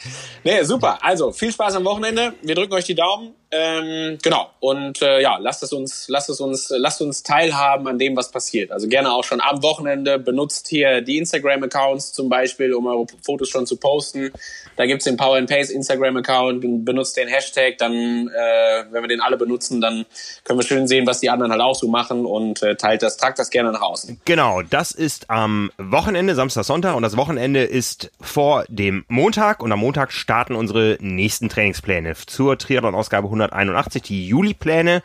Nee, super. Also, viel Spaß am Wochenende. Wir drücken euch die Daumen. Ähm, genau. Und äh, ja, lasst es uns, lasst es uns, lasst uns teilhaben an dem, was passiert. Also gerne auch schon am Wochenende. Benutzt hier die Instagram-Accounts zum Beispiel, um eure Fotos schon zu posten. Da gibt's den Power and Pace Instagram-Account. Benutzt den Hashtag. Dann, äh, wenn wir den alle benutzen, dann können wir schön sehen, was die anderen halt auch so machen und äh, teilt das, tragt das gerne nach außen. Genau. Das ist am Wochenende, Samstag, Sonntag. Und das Wochenende ist vor dem Montag. Und am Montag starten unsere nächsten Trainingspläne zur Triathlon-Ausgabe 181, die Juli-Pläne.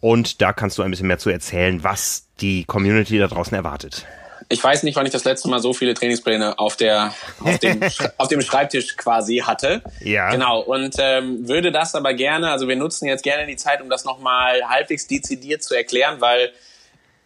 Und da kannst du ein bisschen mehr zu erzählen, was die Community da draußen erwartet. Ich weiß nicht, wann ich das letzte Mal so viele Trainingspläne auf der auf dem, [laughs] auf dem Schreibtisch quasi hatte. Ja. Genau. Und ähm, würde das aber gerne, also wir nutzen jetzt gerne die Zeit, um das nochmal halbwegs dezidiert zu erklären, weil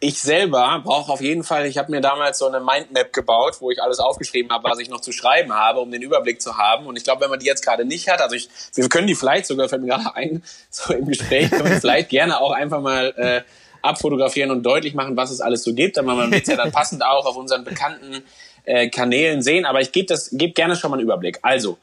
ich selber brauche auf jeden Fall, ich habe mir damals so eine Mindmap gebaut, wo ich alles aufgeschrieben habe, was ich noch zu schreiben habe, um den Überblick zu haben. Und ich glaube, wenn man die jetzt gerade nicht hat, also ich, wir können die vielleicht sogar, fällt mir gerade ein, [laughs] so im Gespräch, können wir vielleicht gerne auch einfach mal äh, abfotografieren und deutlich machen, was es alles so gibt. Aber man wird es ja dann passend auch auf unseren bekannten äh, Kanälen sehen. Aber ich gebe gebe gerne schon mal einen Überblick. Also,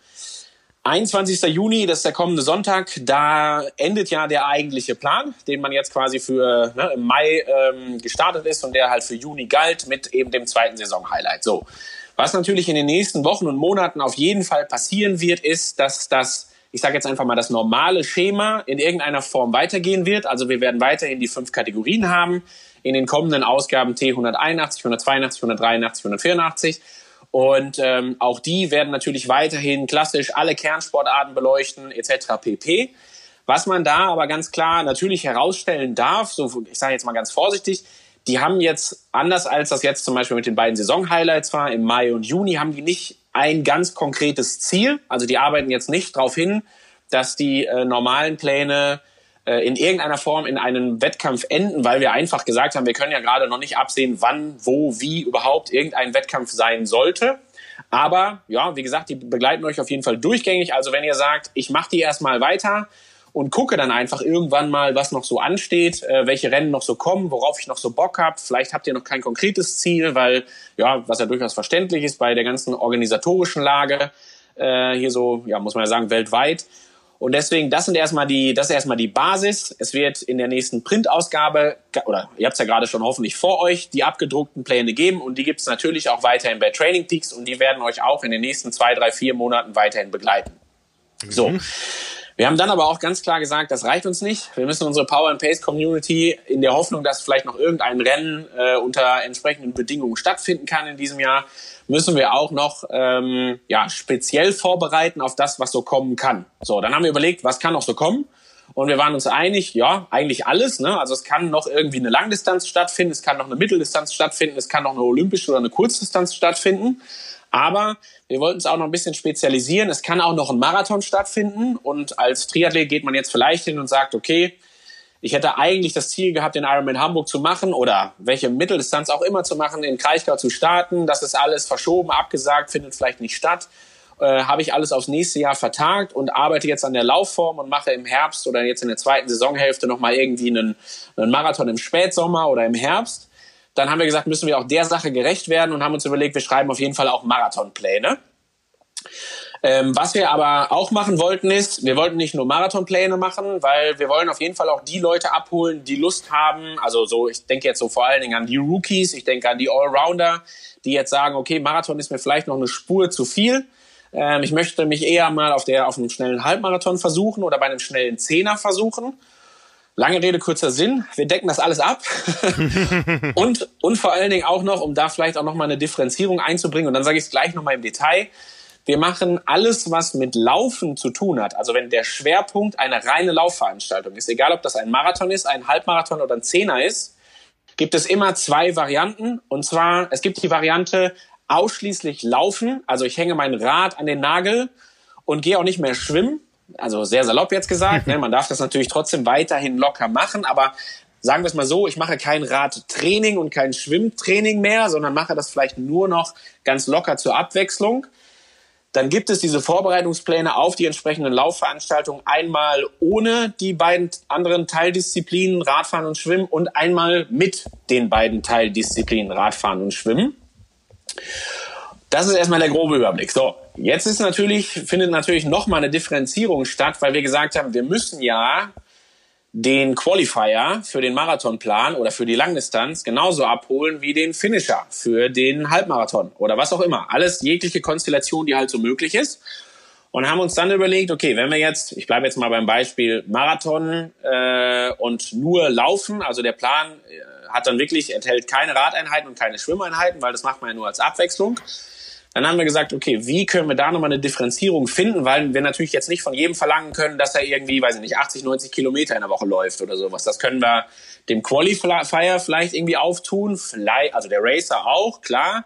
21. Juni, das ist der kommende Sonntag, da endet ja der eigentliche Plan, den man jetzt quasi für ne, im Mai ähm, gestartet ist und der halt für Juni galt mit eben dem zweiten Saisonhighlight. So, was natürlich in den nächsten Wochen und Monaten auf jeden Fall passieren wird, ist, dass das, ich sage jetzt einfach mal, das normale Schema in irgendeiner Form weitergehen wird. Also wir werden weiterhin die fünf Kategorien haben in den kommenden Ausgaben T181, 182, 183, 184 und ähm, auch die werden natürlich weiterhin klassisch alle Kernsportarten beleuchten etc. pp. Was man da aber ganz klar natürlich herausstellen darf, so ich sage jetzt mal ganz vorsichtig, die haben jetzt anders als das jetzt zum Beispiel mit den beiden Saison-Highlights war im Mai und Juni, haben die nicht ein ganz konkretes Ziel. Also die arbeiten jetzt nicht darauf hin, dass die äh, normalen Pläne in irgendeiner Form in einem Wettkampf enden, weil wir einfach gesagt haben, wir können ja gerade noch nicht absehen, wann, wo, wie überhaupt irgendein Wettkampf sein sollte. Aber ja, wie gesagt, die begleiten euch auf jeden Fall durchgängig. Also wenn ihr sagt, ich mache die erstmal weiter und gucke dann einfach irgendwann mal, was noch so ansteht, äh, welche Rennen noch so kommen, worauf ich noch so Bock habe. Vielleicht habt ihr noch kein konkretes Ziel, weil ja, was ja durchaus verständlich ist bei der ganzen organisatorischen Lage äh, hier so, ja, muss man ja sagen, weltweit. Und deswegen, das sind erstmal die, das ist erstmal die Basis. Es wird in der nächsten Printausgabe, oder ihr habt es ja gerade schon hoffentlich vor euch, die abgedruckten Pläne geben und die gibt es natürlich auch weiterhin bei Training Peaks und die werden euch auch in den nächsten zwei, drei, vier Monaten weiterhin begleiten. Mhm. So. Wir haben dann aber auch ganz klar gesagt, das reicht uns nicht. Wir müssen unsere Power and Pace Community in der Hoffnung, dass vielleicht noch irgendein Rennen äh, unter entsprechenden Bedingungen stattfinden kann in diesem Jahr, müssen wir auch noch ähm, ja, speziell vorbereiten auf das, was so kommen kann. So, dann haben wir überlegt, was kann noch so kommen? Und wir waren uns einig, ja, eigentlich alles. Ne? Also es kann noch irgendwie eine Langdistanz stattfinden, es kann noch eine Mitteldistanz stattfinden, es kann noch eine olympische oder eine Kurzdistanz stattfinden. Aber wir wollten es auch noch ein bisschen spezialisieren. Es kann auch noch ein Marathon stattfinden. Und als Triathlet geht man jetzt vielleicht hin und sagt, okay, ich hätte eigentlich das Ziel gehabt, den Ironman Hamburg zu machen oder welche Mitteldistanz auch immer zu machen, in Kraichgau zu starten. Das ist alles verschoben, abgesagt, findet vielleicht nicht statt. Äh, habe ich alles aufs nächste Jahr vertagt und arbeite jetzt an der Laufform und mache im Herbst oder jetzt in der zweiten Saisonhälfte nochmal irgendwie einen, einen Marathon im Spätsommer oder im Herbst. Dann haben wir gesagt, müssen wir auch der Sache gerecht werden und haben uns überlegt, wir schreiben auf jeden Fall auch Marathonpläne. Ähm, was wir aber auch machen wollten ist, wir wollten nicht nur Marathonpläne machen, weil wir wollen auf jeden Fall auch die Leute abholen, die Lust haben. Also so, ich denke jetzt so vor allen Dingen an die Rookies, ich denke an die Allrounder, die jetzt sagen, okay, Marathon ist mir vielleicht noch eine Spur zu viel. Ähm, ich möchte mich eher mal auf der auf einem schnellen Halbmarathon versuchen oder bei einem schnellen Zehner versuchen. Lange Rede, kurzer Sinn. Wir decken das alles ab. [laughs] und, und vor allen Dingen auch noch, um da vielleicht auch noch mal eine Differenzierung einzubringen. Und dann sage ich es gleich noch mal im Detail. Wir machen alles, was mit Laufen zu tun hat. Also wenn der Schwerpunkt eine reine Laufveranstaltung ist, egal ob das ein Marathon ist, ein Halbmarathon oder ein Zehner ist, gibt es immer zwei Varianten. Und zwar, es gibt die Variante ausschließlich Laufen. Also ich hänge mein Rad an den Nagel und gehe auch nicht mehr schwimmen. Also sehr salopp jetzt gesagt. Ne? [laughs] Man darf das natürlich trotzdem weiterhin locker machen, aber sagen wir es mal so, ich mache kein Radtraining und kein Schwimmtraining mehr, sondern mache das vielleicht nur noch ganz locker zur Abwechslung. Dann gibt es diese Vorbereitungspläne auf die entsprechenden Laufveranstaltungen einmal ohne die beiden anderen Teildisziplinen Radfahren und Schwimmen und einmal mit den beiden Teildisziplinen Radfahren und Schwimmen. Das ist erstmal der grobe Überblick. So, jetzt ist natürlich, findet natürlich nochmal eine Differenzierung statt, weil wir gesagt haben, wir müssen ja den Qualifier für den Marathonplan oder für die Langdistanz genauso abholen wie den Finisher für den Halbmarathon oder was auch immer. Alles jegliche Konstellation, die halt so möglich ist. Und haben uns dann überlegt, okay, wenn wir jetzt, ich bleibe jetzt mal beim Beispiel Marathon äh, und nur Laufen, also der Plan äh, hat dann wirklich, enthält keine Radeinheiten und keine Schwimmeinheiten, weil das macht man ja nur als Abwechslung. Dann haben wir gesagt, okay, wie können wir da nochmal eine Differenzierung finden, weil wir natürlich jetzt nicht von jedem verlangen können, dass er irgendwie, weiß ich nicht, 80, 90 Kilometer in der Woche läuft oder sowas. Das können wir dem Qualifier vielleicht irgendwie auftun, vielleicht, also der Racer auch, klar.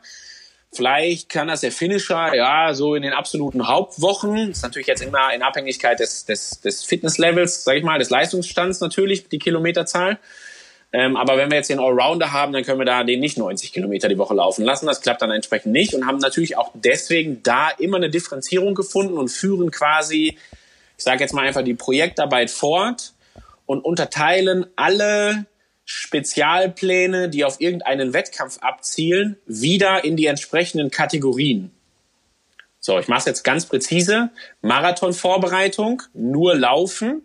Vielleicht kann das der Finisher, ja, so in den absoluten Hauptwochen, ist natürlich jetzt immer in Abhängigkeit des, des, des Fitnesslevels, sag ich mal, des Leistungsstands natürlich, die Kilometerzahl. Ähm, aber wenn wir jetzt den Allrounder haben, dann können wir da den nicht 90 Kilometer die Woche laufen lassen. Das klappt dann entsprechend nicht und haben natürlich auch deswegen da immer eine Differenzierung gefunden und führen quasi, ich sage jetzt mal einfach die Projektarbeit fort und unterteilen alle Spezialpläne, die auf irgendeinen Wettkampf abzielen, wieder in die entsprechenden Kategorien. So, ich mache es jetzt ganz präzise. Marathonvorbereitung, nur laufen.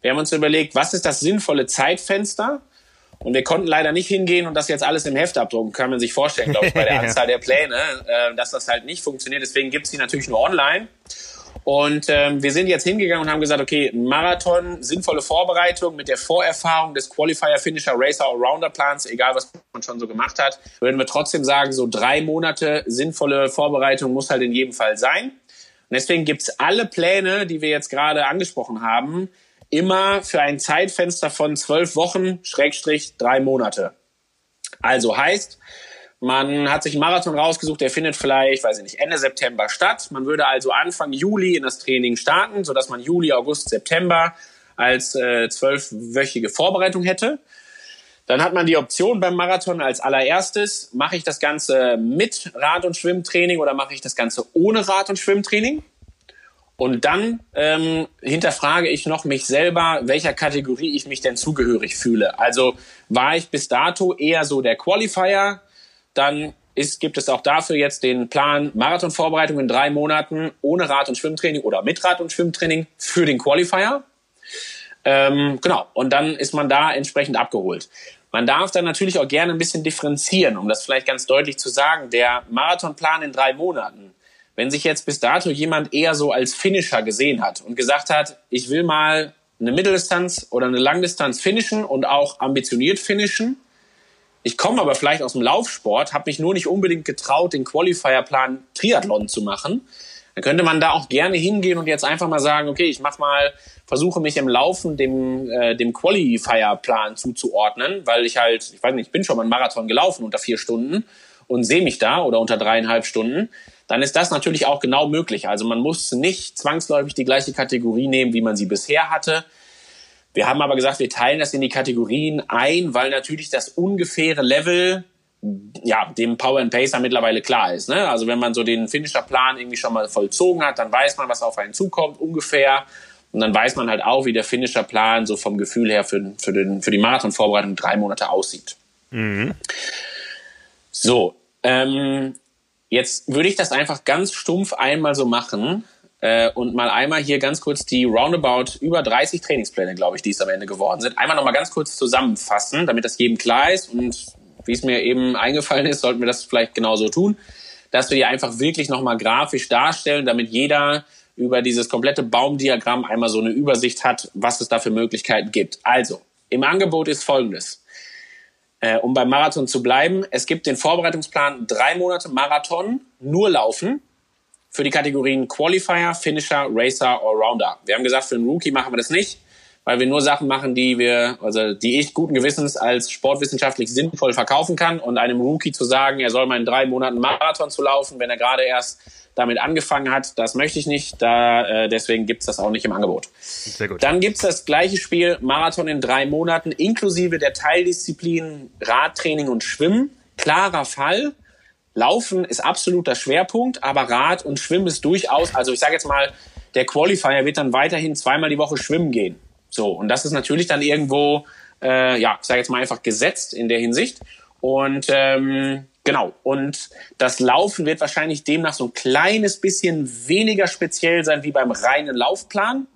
Wir haben uns überlegt, was ist das sinnvolle Zeitfenster? Und wir konnten leider nicht hingehen und das jetzt alles im Heft abdrucken. Kann man sich vorstellen, glaube ich, bei der [laughs] Anzahl der Pläne, äh, dass das halt nicht funktioniert. Deswegen gibt's die natürlich nur online. Und ähm, wir sind jetzt hingegangen und haben gesagt, okay, Marathon, sinnvolle Vorbereitung mit der Vorerfahrung des Qualifier, Finisher, Racer, Allrounder Plans, egal was man schon so gemacht hat, würden wir trotzdem sagen, so drei Monate sinnvolle Vorbereitung muss halt in jedem Fall sein. Und deswegen gibt's alle Pläne, die wir jetzt gerade angesprochen haben, immer für ein Zeitfenster von zwölf Wochen, Schrägstrich drei Monate. Also heißt, man hat sich einen Marathon rausgesucht, der findet vielleicht, weiß ich nicht, Ende September statt. Man würde also Anfang Juli in das Training starten, sodass man Juli, August, September als äh, zwölfwöchige Vorbereitung hätte. Dann hat man die Option beim Marathon als allererstes, mache ich das Ganze mit Rad- und Schwimmtraining oder mache ich das Ganze ohne Rad- und Schwimmtraining? Und dann ähm, hinterfrage ich noch mich selber, welcher Kategorie ich mich denn zugehörig fühle. Also war ich bis dato eher so der Qualifier, dann ist, gibt es auch dafür jetzt den Plan Marathonvorbereitung in drei Monaten ohne Rad- und Schwimmtraining oder mit Rad- und Schwimmtraining für den Qualifier. Ähm, genau, und dann ist man da entsprechend abgeholt. Man darf dann natürlich auch gerne ein bisschen differenzieren, um das vielleicht ganz deutlich zu sagen. Der Marathonplan in drei Monaten wenn sich jetzt bis dato jemand eher so als Finisher gesehen hat und gesagt hat, ich will mal eine Mitteldistanz oder eine Langdistanz finishen und auch ambitioniert finishen. Ich komme aber vielleicht aus dem Laufsport, habe mich nur nicht unbedingt getraut, den Qualifierplan Triathlon zu machen. Dann könnte man da auch gerne hingehen und jetzt einfach mal sagen, okay, ich mach mal, versuche mich im Laufen dem, äh, dem Qualifierplan zuzuordnen, weil ich halt, ich weiß nicht, ich bin schon mal einen Marathon gelaufen unter vier Stunden und sehe mich da oder unter dreieinhalb Stunden dann ist das natürlich auch genau möglich. Also man muss nicht zwangsläufig die gleiche Kategorie nehmen, wie man sie bisher hatte. Wir haben aber gesagt, wir teilen das in die Kategorien ein, weil natürlich das ungefähre Level ja, dem Power and Pacer mittlerweile klar ist. Ne? Also wenn man so den Finisher-Plan irgendwie schon mal vollzogen hat, dann weiß man, was auf einen zukommt, ungefähr. Und dann weiß man halt auch, wie der Finisher-Plan so vom Gefühl her für, für, den, für die Marathon-Vorbereitung drei Monate aussieht. Mhm. So, ähm, Jetzt würde ich das einfach ganz stumpf einmal so machen äh, und mal einmal hier ganz kurz die roundabout über 30 Trainingspläne, glaube ich, die es am Ende geworden sind, einmal nochmal ganz kurz zusammenfassen, damit das jedem klar ist und wie es mir eben eingefallen ist, sollten wir das vielleicht genauso tun, dass wir die einfach wirklich nochmal grafisch darstellen, damit jeder über dieses komplette Baumdiagramm einmal so eine Übersicht hat, was es da für Möglichkeiten gibt. Also, im Angebot ist folgendes. Äh, um beim Marathon zu bleiben, es gibt den Vorbereitungsplan drei Monate Marathon, nur laufen für die Kategorien Qualifier, Finisher, Racer, Allrounder. Wir haben gesagt, für einen Rookie machen wir das nicht, weil wir nur Sachen machen, die wir, also die ich guten Gewissens als sportwissenschaftlich sinnvoll verkaufen kann und einem Rookie zu sagen, er soll mal in drei Monaten Marathon zu laufen, wenn er gerade erst damit angefangen hat, das möchte ich nicht. Da, äh, deswegen gibt's das auch nicht im Angebot. Sehr gut. Dann gibt's das gleiche Spiel Marathon in drei Monaten, inklusive der Teildisziplinen Radtraining und Schwimmen. Klarer Fall. Laufen ist absoluter Schwerpunkt, aber Rad und Schwimmen ist durchaus, also ich sage jetzt mal, der Qualifier wird dann weiterhin zweimal die Woche schwimmen gehen. So, und das ist natürlich dann irgendwo, äh, ja, ich sage jetzt mal einfach gesetzt in der Hinsicht. Und ähm, Genau. Und das Laufen wird wahrscheinlich demnach so ein kleines bisschen weniger speziell sein wie beim reinen Laufplan.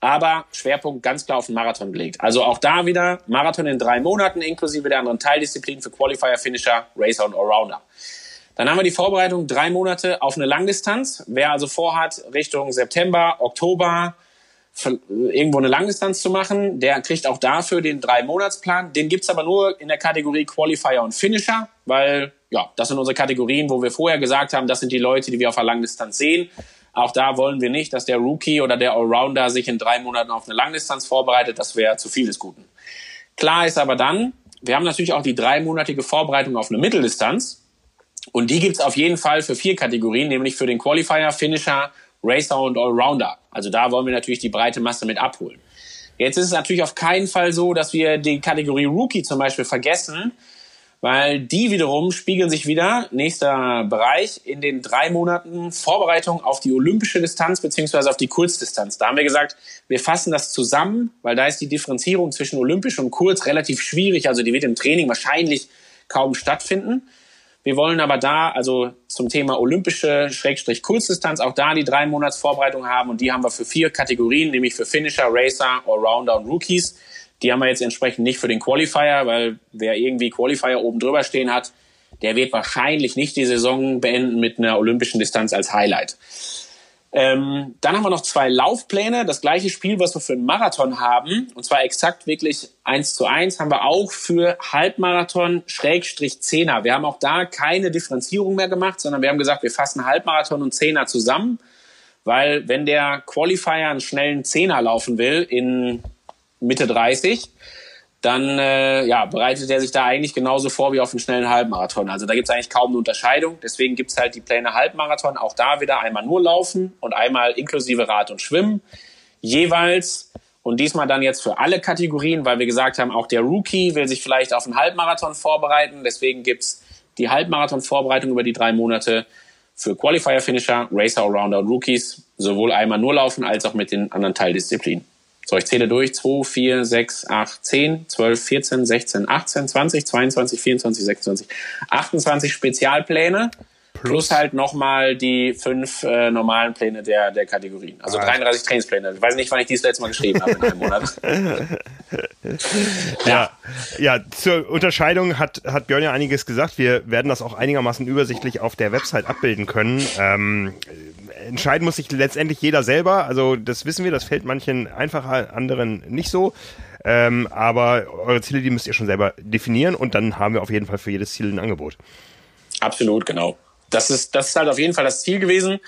Aber Schwerpunkt ganz klar auf den Marathon gelegt. Also auch da wieder Marathon in drei Monaten inklusive der anderen Teildisziplinen für Qualifier, Finisher, Racer und Allrounder. Dann haben wir die Vorbereitung drei Monate auf eine Langdistanz. Wer also vorhat, Richtung September, Oktober irgendwo eine Langdistanz zu machen, der kriegt auch dafür den Drei-Monats-Plan. Den gibt's aber nur in der Kategorie Qualifier und Finisher, weil ja, das sind unsere Kategorien, wo wir vorher gesagt haben, das sind die Leute, die wir auf der Langdistanz sehen. Auch da wollen wir nicht, dass der Rookie oder der Allrounder sich in drei Monaten auf eine Langdistanz vorbereitet. Das wäre zu viel des Guten. Klar ist aber dann, wir haben natürlich auch die dreimonatige Vorbereitung auf eine Mitteldistanz. Und die gibt's auf jeden Fall für vier Kategorien, nämlich für den Qualifier, Finisher, Racer und Allrounder. Also da wollen wir natürlich die breite Masse mit abholen. Jetzt ist es natürlich auf keinen Fall so, dass wir die Kategorie Rookie zum Beispiel vergessen, weil die wiederum spiegeln sich wieder, nächster Bereich, in den drei Monaten Vorbereitung auf die olympische Distanz beziehungsweise auf die Kurzdistanz. Da haben wir gesagt, wir fassen das zusammen, weil da ist die Differenzierung zwischen olympisch und kurz relativ schwierig. Also die wird im Training wahrscheinlich kaum stattfinden. Wir wollen aber da, also zum Thema olympische Schrägstrich Kurzdistanz, auch da die drei Monats Vorbereitung haben und die haben wir für vier Kategorien, nämlich für Finisher, Racer, Allrounder und Rookies. Die haben wir jetzt entsprechend nicht für den Qualifier, weil wer irgendwie Qualifier oben drüber stehen hat, der wird wahrscheinlich nicht die Saison beenden mit einer olympischen Distanz als Highlight. Ähm, dann haben wir noch zwei Laufpläne. Das gleiche Spiel, was wir für einen Marathon haben, und zwar exakt wirklich eins zu eins, haben wir auch für Halbmarathon Schrägstrich Zehner. Wir haben auch da keine Differenzierung mehr gemacht, sondern wir haben gesagt, wir fassen Halbmarathon und Zehner zusammen, weil wenn der Qualifier einen schnellen Zehner laufen will in Mitte 30, dann äh, ja, bereitet er sich da eigentlich genauso vor wie auf einen schnellen Halbmarathon. Also da gibt es eigentlich kaum eine Unterscheidung. Deswegen gibt es halt die Pläne Halbmarathon. Auch da wieder einmal nur Laufen und einmal inklusive Rad und Schwimmen. Jeweils und diesmal dann jetzt für alle Kategorien, weil wir gesagt haben, auch der Rookie will sich vielleicht auf einen Halbmarathon vorbereiten. Deswegen gibt's die Halbmarathon-Vorbereitung über die drei Monate für Qualifier-Finisher, Racer, Allrounder und Rookies. Sowohl einmal nur laufen als auch mit den anderen Teildisziplinen. So, ich zähle durch. 2, 4, 6, 8, 10, 12, 14, 16, 18, 20, 22, 24, 26, 28 Spezialpläne. Plus, halt nochmal die fünf äh, normalen Pläne der, der Kategorien. Also ah. 33 Trainingspläne. Ich weiß nicht, wann ich dies letzte Mal geschrieben habe in einem Monat. [laughs] ja. ja, zur Unterscheidung hat, hat Björn ja einiges gesagt. Wir werden das auch einigermaßen übersichtlich auf der Website abbilden können. Ähm, entscheiden muss sich letztendlich jeder selber. Also das wissen wir, das fällt manchen einfacher, anderen nicht so. Ähm, aber eure Ziele, die müsst ihr schon selber definieren und dann haben wir auf jeden Fall für jedes Ziel ein Angebot. Absolut, genau. Das ist, das ist halt auf jeden Fall das Ziel gewesen,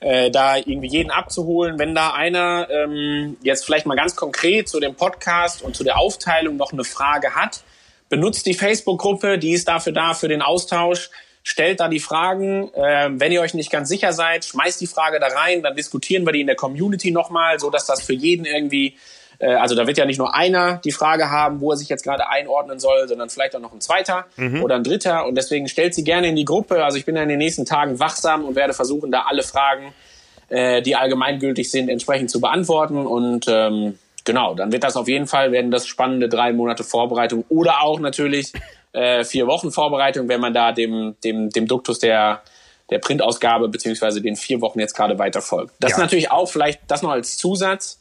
äh, da irgendwie jeden abzuholen. Wenn da einer ähm, jetzt vielleicht mal ganz konkret zu dem Podcast und zu der Aufteilung noch eine Frage hat, benutzt die Facebook-Gruppe, die ist dafür da, für den Austausch stellt da die Fragen. Äh, wenn ihr euch nicht ganz sicher seid, schmeißt die Frage da rein, dann diskutieren wir die in der Community nochmal, so dass das für jeden irgendwie, also da wird ja nicht nur einer die Frage haben, wo er sich jetzt gerade einordnen soll, sondern vielleicht auch noch ein zweiter mhm. oder ein dritter. Und deswegen stellt sie gerne in die Gruppe. Also ich bin ja in den nächsten Tagen wachsam und werde versuchen, da alle Fragen, äh, die allgemeingültig sind, entsprechend zu beantworten. Und ähm, genau, dann wird das auf jeden Fall, werden das spannende drei Monate Vorbereitung oder auch natürlich äh, vier Wochen Vorbereitung, wenn man da dem, dem, dem Duktus der, der Printausgabe beziehungsweise den vier Wochen jetzt gerade weiter folgt. Das ja. ist natürlich auch vielleicht das noch als Zusatz.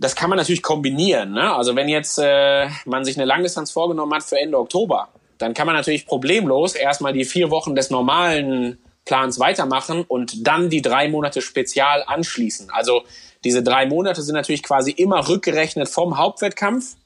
Das kann man natürlich kombinieren. Ne? Also wenn jetzt äh, man sich eine Langdistanz vorgenommen hat für Ende Oktober, dann kann man natürlich problemlos erstmal die vier Wochen des normalen Plans weitermachen und dann die drei Monate Spezial anschließen. Also diese drei Monate sind natürlich quasi immer rückgerechnet vom Hauptwettkampf.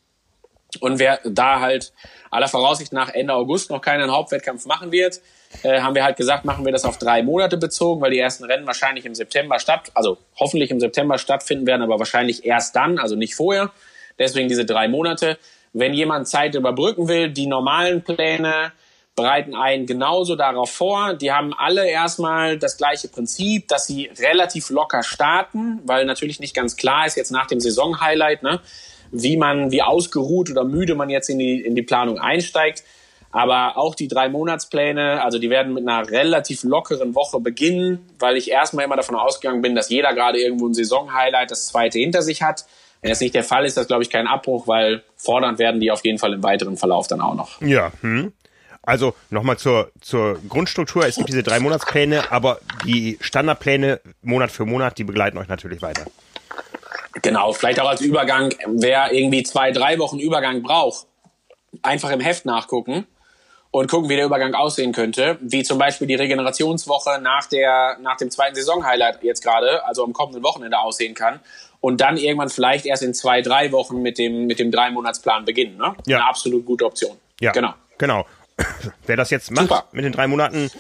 Und wer da halt aller Voraussicht nach Ende August noch keinen Hauptwettkampf machen wird, äh, haben wir halt gesagt, machen wir das auf drei Monate bezogen, weil die ersten Rennen wahrscheinlich im September statt, also hoffentlich im September stattfinden werden, aber wahrscheinlich erst dann, also nicht vorher. Deswegen diese drei Monate. Wenn jemand Zeit überbrücken will, die normalen Pläne bereiten einen genauso darauf vor. Die haben alle erstmal das gleiche Prinzip, dass sie relativ locker starten, weil natürlich nicht ganz klar ist jetzt nach dem Saisonhighlight, ne, wie man, wie ausgeruht oder müde man jetzt in die, in die Planung einsteigt. Aber auch die drei Monatspläne, also die werden mit einer relativ lockeren Woche beginnen, weil ich erstmal immer davon ausgegangen bin, dass jeder gerade irgendwo ein Saisonhighlight, das zweite hinter sich hat. Wenn das nicht der Fall ist, ist das glaube ich kein Abbruch, weil fordernd werden die auf jeden Fall im weiteren Verlauf dann auch noch. Ja, hm. Also nochmal zur, zur Grundstruktur. Es gibt diese drei Monatspläne, aber die Standardpläne Monat für Monat, die begleiten euch natürlich weiter. Genau, vielleicht auch als Übergang, wer irgendwie zwei, drei Wochen Übergang braucht, einfach im Heft nachgucken und gucken, wie der Übergang aussehen könnte. Wie zum Beispiel die Regenerationswoche nach, der, nach dem zweiten Saisonhighlight jetzt gerade, also am kommenden Wochenende aussehen kann. Und dann irgendwann vielleicht erst in zwei, drei Wochen mit dem, mit dem Drei-Monats-Plan beginnen. Ne? Ja. Eine absolut gute Option. Ja, Genau. Genau. [coughs] Wer das jetzt macht Super. mit den drei Monaten,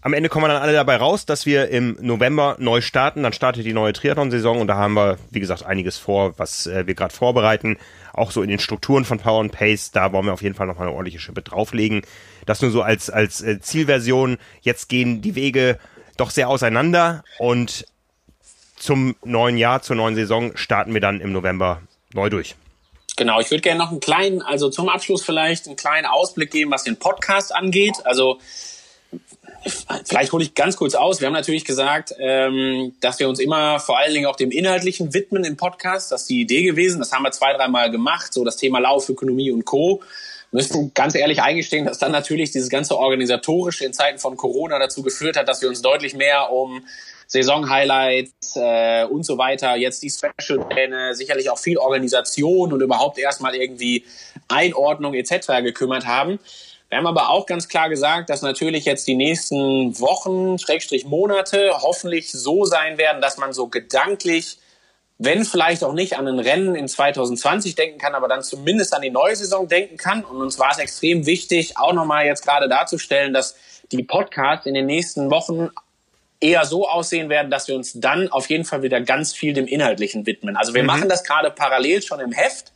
am Ende kommen wir dann alle dabei raus, dass wir im November neu starten. Dann startet die neue Triathlon-Saison und da haben wir, wie gesagt, einiges vor, was äh, wir gerade vorbereiten. Auch so in den Strukturen von Power and Pace, da wollen wir auf jeden Fall nochmal eine ordentliche Schippe drauflegen. Das nur so als, als äh, Zielversion. Jetzt gehen die Wege doch sehr auseinander und zum neuen Jahr, zur neuen Saison starten wir dann im November neu durch. Genau, ich würde gerne noch einen kleinen, also zum Abschluss vielleicht einen kleinen Ausblick geben, was den Podcast angeht. Also vielleicht hole ich ganz kurz aus. Wir haben natürlich gesagt, ähm, dass wir uns immer vor allen Dingen auch dem Inhaltlichen widmen im Podcast. Das ist die Idee gewesen. Das haben wir zwei, dreimal gemacht. So das Thema Laufökonomie und Co. Müssen ganz ehrlich eingestehen, dass dann natürlich dieses ganze Organisatorische in Zeiten von Corona dazu geführt hat, dass wir uns deutlich mehr um Saison-Highlights äh, und so weiter, jetzt die Special-Pläne, sicherlich auch viel Organisation und überhaupt erstmal irgendwie Einordnung etc. gekümmert haben. Wir haben aber auch ganz klar gesagt, dass natürlich jetzt die nächsten Wochen, Schrägstrich Monate hoffentlich so sein werden, dass man so gedanklich, wenn vielleicht auch nicht an ein Rennen in 2020 denken kann, aber dann zumindest an die neue Saison denken kann. Und uns war es extrem wichtig, auch nochmal jetzt gerade darzustellen, dass die Podcasts in den nächsten Wochen eher so aussehen werden, dass wir uns dann auf jeden Fall wieder ganz viel dem Inhaltlichen widmen. Also wir machen das gerade parallel schon im Heft.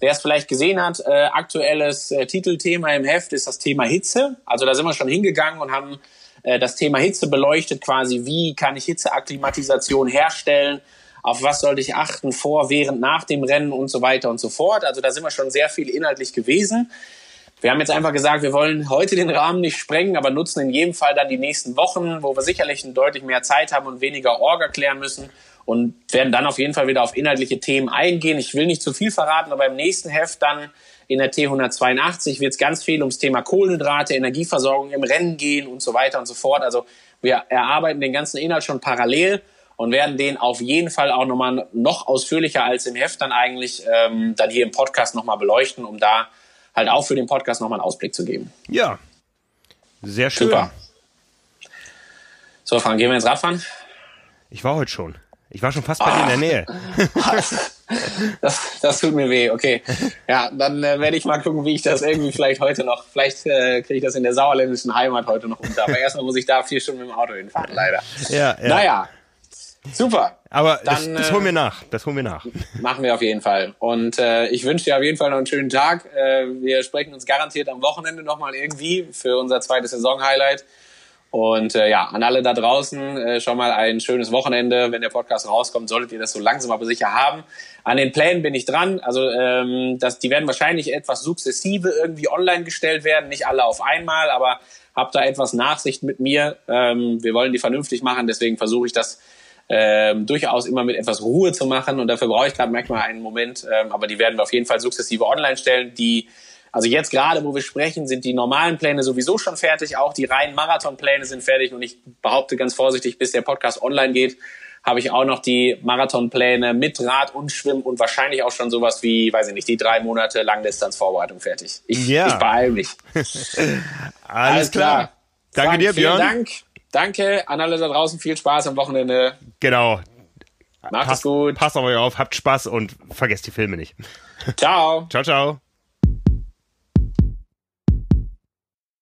Wer es vielleicht gesehen hat, äh, aktuelles äh, Titelthema im Heft ist das Thema Hitze. Also da sind wir schon hingegangen und haben äh, das Thema Hitze beleuchtet, quasi wie kann ich Hitzeakklimatisation herstellen, auf was sollte ich achten vor, während, nach dem Rennen und so weiter und so fort. Also da sind wir schon sehr viel inhaltlich gewesen. Wir haben jetzt einfach gesagt, wir wollen heute den Rahmen nicht sprengen, aber nutzen in jedem Fall dann die nächsten Wochen, wo wir sicherlich deutlich mehr Zeit haben und weniger Orga klären müssen und werden dann auf jeden Fall wieder auf inhaltliche Themen eingehen. Ich will nicht zu viel verraten, aber im nächsten Heft dann in der T182 wird es ganz viel ums Thema Kohlenhydrate, Energieversorgung im Rennen gehen und so weiter und so fort. Also wir erarbeiten den ganzen Inhalt schon parallel und werden den auf jeden Fall auch nochmal noch ausführlicher als im Heft dann eigentlich ähm, dann hier im Podcast nochmal beleuchten, um da halt auch für den Podcast nochmal einen Ausblick zu geben. Ja. Sehr schön. Super. So, Frank, gehen wir ins Radfahren? Ich war heute schon. Ich war schon fast bei dir in der Nähe. [laughs] Das, das tut mir weh, okay. Ja, dann äh, werde ich mal gucken, wie ich das irgendwie vielleicht heute noch, vielleicht äh, kriege ich das in der sauerländischen Heimat heute noch unter. Aber erstmal muss ich da vier Stunden mit dem Auto hinfahren, leider. Ja, ja. Naja, super. Aber das, Dann, das äh, holen wir nach. Das holen wir nach. Machen wir auf jeden Fall. Und äh, ich wünsche dir auf jeden Fall noch einen schönen Tag. Äh, wir sprechen uns garantiert am Wochenende nochmal irgendwie für unser zweites Saison-Highlight. Und äh, ja, an alle da draußen äh, schon mal ein schönes Wochenende. Wenn der Podcast rauskommt, solltet ihr das so langsam aber sicher haben. An den Plänen bin ich dran. Also ähm, das, die werden wahrscheinlich etwas sukzessive irgendwie online gestellt werden. Nicht alle auf einmal, aber habt da etwas Nachsicht mit mir. Ähm, wir wollen die vernünftig machen, deswegen versuche ich das ähm, durchaus immer mit etwas Ruhe zu machen. Und dafür brauche ich gerade manchmal einen Moment. Ähm, aber die werden wir auf jeden Fall sukzessive online stellen. Die also jetzt gerade, wo wir sprechen, sind die normalen Pläne sowieso schon fertig. Auch die reinen Marathonpläne sind fertig. Und ich behaupte ganz vorsichtig, bis der Podcast online geht, habe ich auch noch die Marathonpläne mit Rad und Schwimmen und wahrscheinlich auch schon sowas wie, weiß ich nicht, die drei Monate Langdistanzvorbereitung fertig. Ich, Ja. ich beeile mich. [laughs] Alles, klar. Danke Frank, dir, Björn. Vielen Dank. Danke an alle da draußen. Viel Spaß am Wochenende. Genau. Macht es Passt, gut. passt auf euch auf, habt Spaß und vergesst die Filme nicht. Ciao. [laughs] Ciao, ciao.